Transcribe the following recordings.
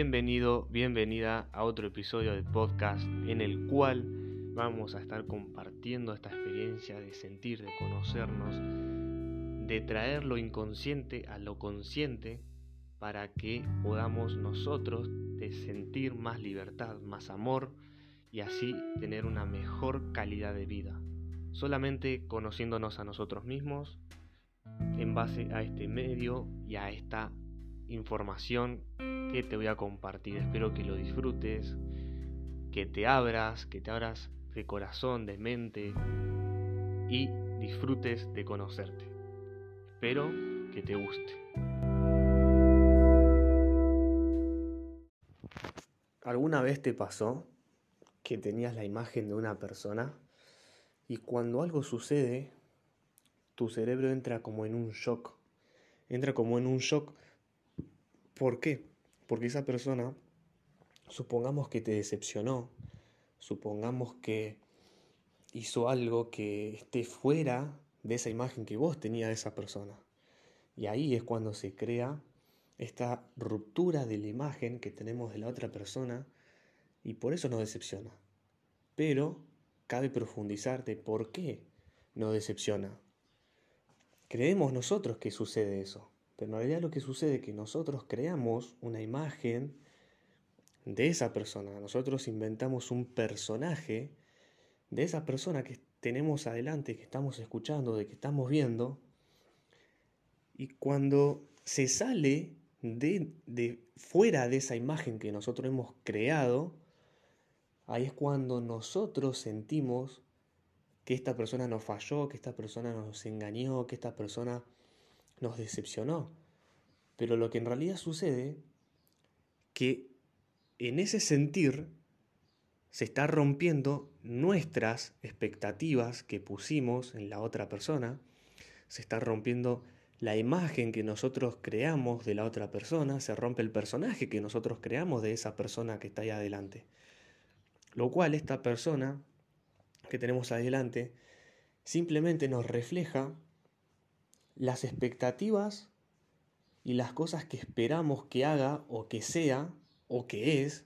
Bienvenido, bienvenida a otro episodio del podcast en el cual vamos a estar compartiendo esta experiencia de sentir, de conocernos, de traer lo inconsciente a lo consciente para que podamos nosotros sentir más libertad, más amor y así tener una mejor calidad de vida. Solamente conociéndonos a nosotros mismos en base a este medio y a esta información que te voy a compartir. Espero que lo disfrutes, que te abras, que te abras de corazón, de mente y disfrutes de conocerte. Espero que te guste. ¿Alguna vez te pasó que tenías la imagen de una persona y cuando algo sucede, tu cerebro entra como en un shock? Entra como en un shock. ¿Por qué? Porque esa persona, supongamos que te decepcionó, supongamos que hizo algo que esté fuera de esa imagen que vos tenías de esa persona. Y ahí es cuando se crea esta ruptura de la imagen que tenemos de la otra persona y por eso nos decepciona. Pero cabe profundizar de por qué nos decepciona. Creemos nosotros que sucede eso. Pero en realidad lo que sucede es que nosotros creamos una imagen de esa persona. Nosotros inventamos un personaje de esa persona que tenemos adelante, que estamos escuchando, de que estamos viendo. Y cuando se sale de, de fuera de esa imagen que nosotros hemos creado, ahí es cuando nosotros sentimos que esta persona nos falló, que esta persona nos engañó, que esta persona nos decepcionó. Pero lo que en realidad sucede, que en ese sentir se está rompiendo nuestras expectativas que pusimos en la otra persona, se está rompiendo la imagen que nosotros creamos de la otra persona, se rompe el personaje que nosotros creamos de esa persona que está ahí adelante. Lo cual esta persona que tenemos adelante simplemente nos refleja las expectativas y las cosas que esperamos que haga o que sea o que es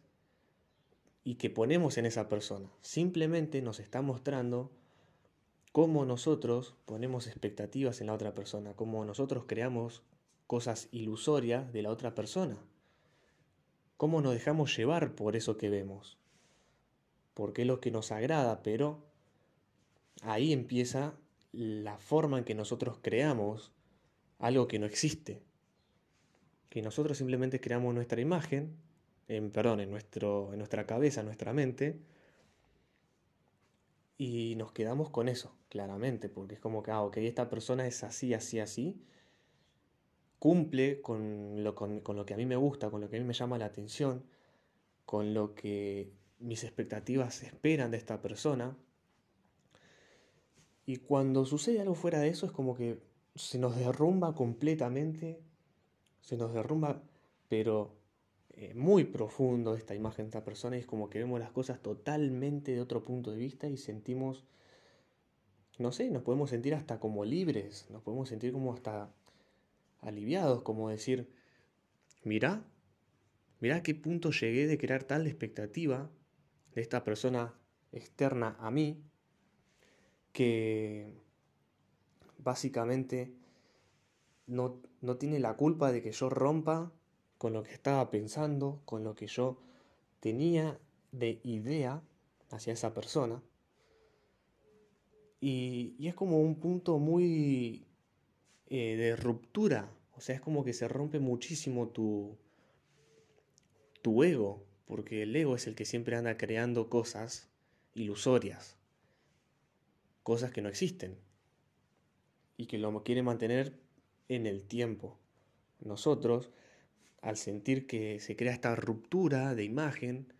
y que ponemos en esa persona. Simplemente nos está mostrando cómo nosotros ponemos expectativas en la otra persona, cómo nosotros creamos cosas ilusorias de la otra persona, cómo nos dejamos llevar por eso que vemos, porque es lo que nos agrada, pero ahí empieza la forma en que nosotros creamos algo que no existe. Que nosotros simplemente creamos nuestra imagen, en, perdón, en, nuestro, en nuestra cabeza, en nuestra mente, y nos quedamos con eso, claramente, porque es como que, ah, ok, esta persona es así, así, así, cumple con lo, con lo que a mí me gusta, con lo que a mí me llama la atención, con lo que mis expectativas esperan de esta persona, y cuando sucede algo fuera de eso es como que se nos derrumba completamente, se nos derrumba, pero eh, muy profundo esta imagen de esta persona y es como que vemos las cosas totalmente de otro punto de vista y sentimos, no sé, nos podemos sentir hasta como libres, nos podemos sentir como hasta aliviados, como decir, mira, mira a qué punto llegué de crear tal expectativa de esta persona externa a mí que básicamente no, no tiene la culpa de que yo rompa con lo que estaba pensando, con lo que yo tenía de idea hacia esa persona. Y, y es como un punto muy eh, de ruptura, o sea, es como que se rompe muchísimo tu, tu ego, porque el ego es el que siempre anda creando cosas ilusorias cosas que no existen y que lo quiere mantener en el tiempo. Nosotros, al sentir que se crea esta ruptura de imagen,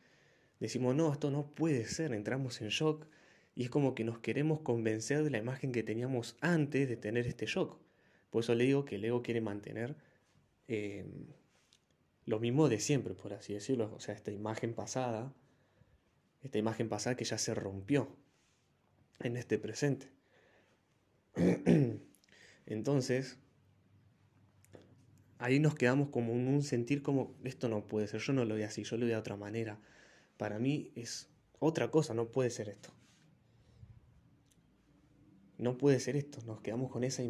decimos, no, esto no puede ser, entramos en shock y es como que nos queremos convencer de la imagen que teníamos antes de tener este shock. Por eso le digo que el ego quiere mantener eh, lo mismo de siempre, por así decirlo. O sea, esta imagen pasada, esta imagen pasada que ya se rompió en este presente. Entonces, ahí nos quedamos como en un sentir como, esto no puede ser, yo no lo veo así, yo lo veo de otra manera. Para mí es otra cosa, no puede ser esto. No puede ser esto, nos quedamos con esa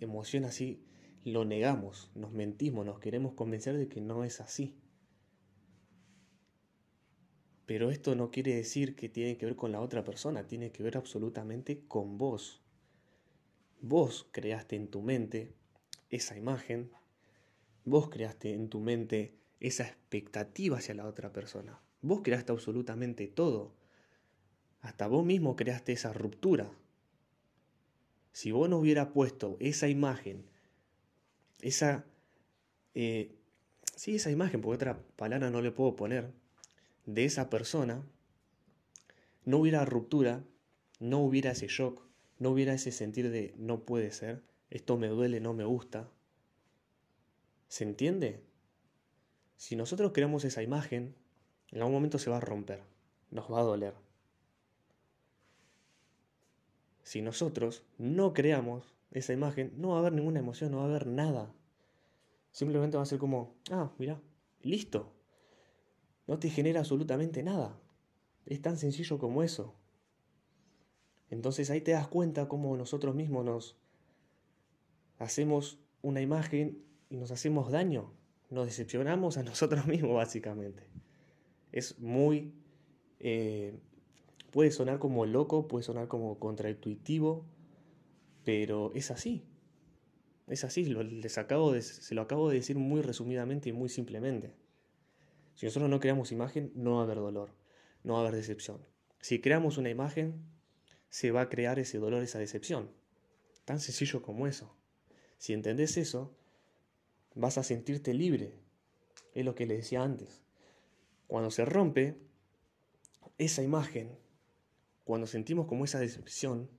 emoción así, lo negamos, nos mentimos, nos queremos convencer de que no es así. Pero esto no quiere decir que tiene que ver con la otra persona, tiene que ver absolutamente con vos. Vos creaste en tu mente esa imagen, vos creaste en tu mente esa expectativa hacia la otra persona. Vos creaste absolutamente todo. Hasta vos mismo creaste esa ruptura. Si vos no hubiera puesto esa imagen, esa... Eh, sí, esa imagen, porque otra palabra no le puedo poner, de esa persona, no hubiera ruptura, no hubiera ese shock, no hubiera ese sentir de no puede ser, esto me duele, no me gusta. ¿Se entiende? Si nosotros creamos esa imagen, en algún momento se va a romper, nos va a doler. Si nosotros no creamos esa imagen, no va a haber ninguna emoción, no va a haber nada. Simplemente va a ser como, ah, mira, listo. No te genera absolutamente nada. Es tan sencillo como eso. Entonces ahí te das cuenta cómo nosotros mismos nos hacemos una imagen y nos hacemos daño. Nos decepcionamos a nosotros mismos básicamente. Es muy... Eh, puede sonar como loco, puede sonar como contraintuitivo, pero es así. Es así, les acabo de, se lo acabo de decir muy resumidamente y muy simplemente. Si nosotros no creamos imagen, no va a haber dolor, no va a haber decepción. Si creamos una imagen, se va a crear ese dolor, esa decepción. Tan sencillo como eso. Si entendés eso, vas a sentirte libre. Es lo que le decía antes. Cuando se rompe esa imagen, cuando sentimos como esa decepción,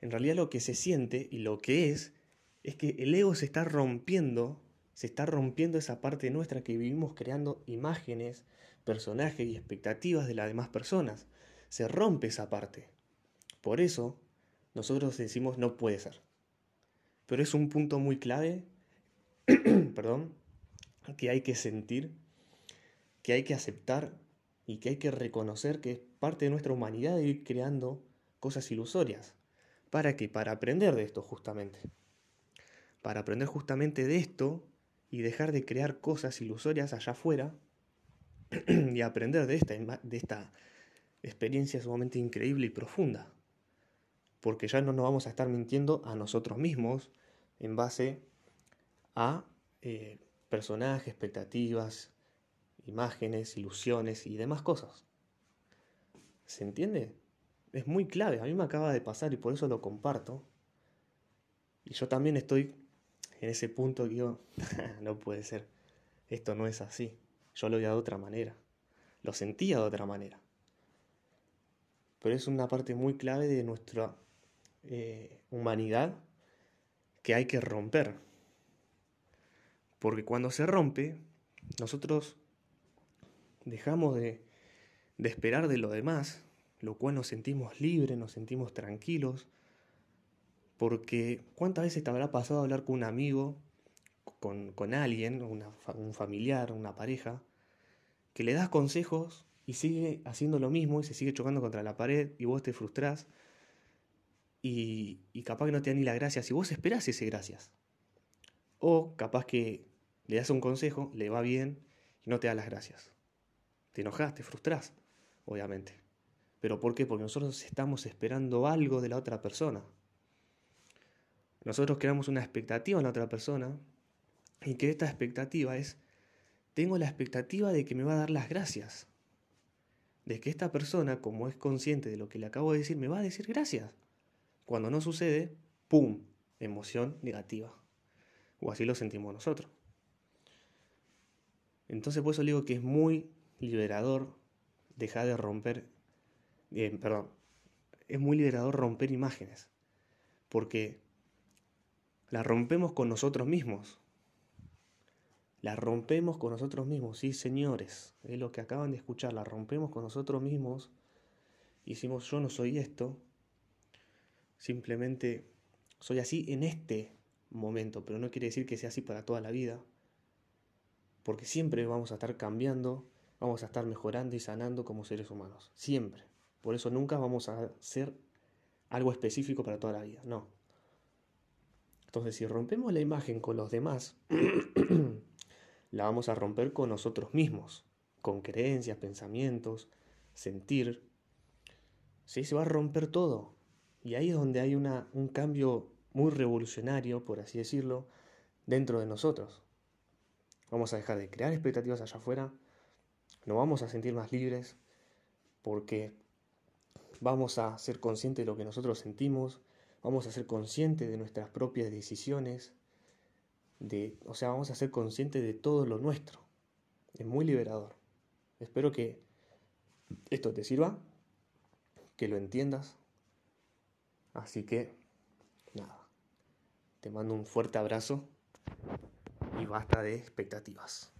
en realidad lo que se siente y lo que es, es que el ego se está rompiendo, se está rompiendo esa parte nuestra que vivimos creando imágenes, personajes y expectativas de las demás personas. Se rompe esa parte. Por eso, nosotros decimos no puede ser. Pero es un punto muy clave, perdón, que hay que sentir que hay que aceptar y que hay que reconocer que es parte de nuestra humanidad de ir creando cosas ilusorias. ¿Para qué? Para aprender de esto justamente. Para aprender justamente de esto y dejar de crear cosas ilusorias allá afuera y aprender de esta, de esta experiencia sumamente increíble y profunda. Porque ya no nos vamos a estar mintiendo a nosotros mismos en base a eh, personajes, expectativas, imágenes, ilusiones y demás cosas. ¿Se entiende? Es muy clave, a mí me acaba de pasar y por eso lo comparto. Y yo también estoy en ese punto que yo, no puede ser, esto no es así, yo lo veía de otra manera, lo sentía de otra manera. Pero es una parte muy clave de nuestra eh, humanidad que hay que romper. Porque cuando se rompe, nosotros dejamos de, esperar de lo demás, lo cual nos sentimos libres, nos sentimos tranquilos, porque ¿cuántas veces te habrá pasado hablar con un amigo, con, alguien, un familiar, una pareja, que le das consejos y sigue haciendo lo mismo y se sigue chocando contra la pared y vos te frustrás y, capaz que no te da ni las gracias y vos esperás ese gracias? O capaz que le das un consejo, le va bien y no te da las gracias. Te enojas, te frustrás, obviamente. ¿Pero por qué? Porque nosotros estamos esperando algo de la otra persona. Nosotros creamos una expectativa en la otra persona y que esta expectativa es, tengo la expectativa de que me va a dar las gracias. De que esta persona, como es consciente de lo que le acabo de decir, me va a decir gracias. Cuando no sucede, ¡pum! Emoción negativa. O así lo sentimos nosotros. Entonces por eso digo que es muy liberador dejar de romper, eh, perdón, es muy liberador romper imágenes, porque la rompemos con nosotros mismos. La rompemos con nosotros mismos, sí señores, es lo que acaban de escuchar, la rompemos con nosotros mismos. Y decimos yo no soy esto, simplemente soy así en este momento, pero no quiere decir que sea así para toda la vida, porque siempre vamos a estar cambiando, vamos a estar mejorando y sanando como seres humanos, siempre. Por eso nunca vamos a ser algo específico para toda la vida, no. Entonces, si rompemos la imagen con los demás, la vamos a romper con nosotros mismos, con creencias, pensamientos, sentir. ¿Sí? Se va a romper todo. Y ahí es donde hay una, un cambio muy revolucionario, por así decirlo, dentro de nosotros. Vamos a dejar de crear expectativas allá afuera, nos vamos a sentir más libres, porque vamos a ser conscientes de lo que nosotros sentimos, vamos a ser conscientes de nuestras propias decisiones, de, o sea, vamos a ser conscientes de todo lo nuestro. Es muy liberador. Espero que esto te sirva, que lo entiendas. Así que, nada, te mando un fuerte abrazo y basta de expectativas.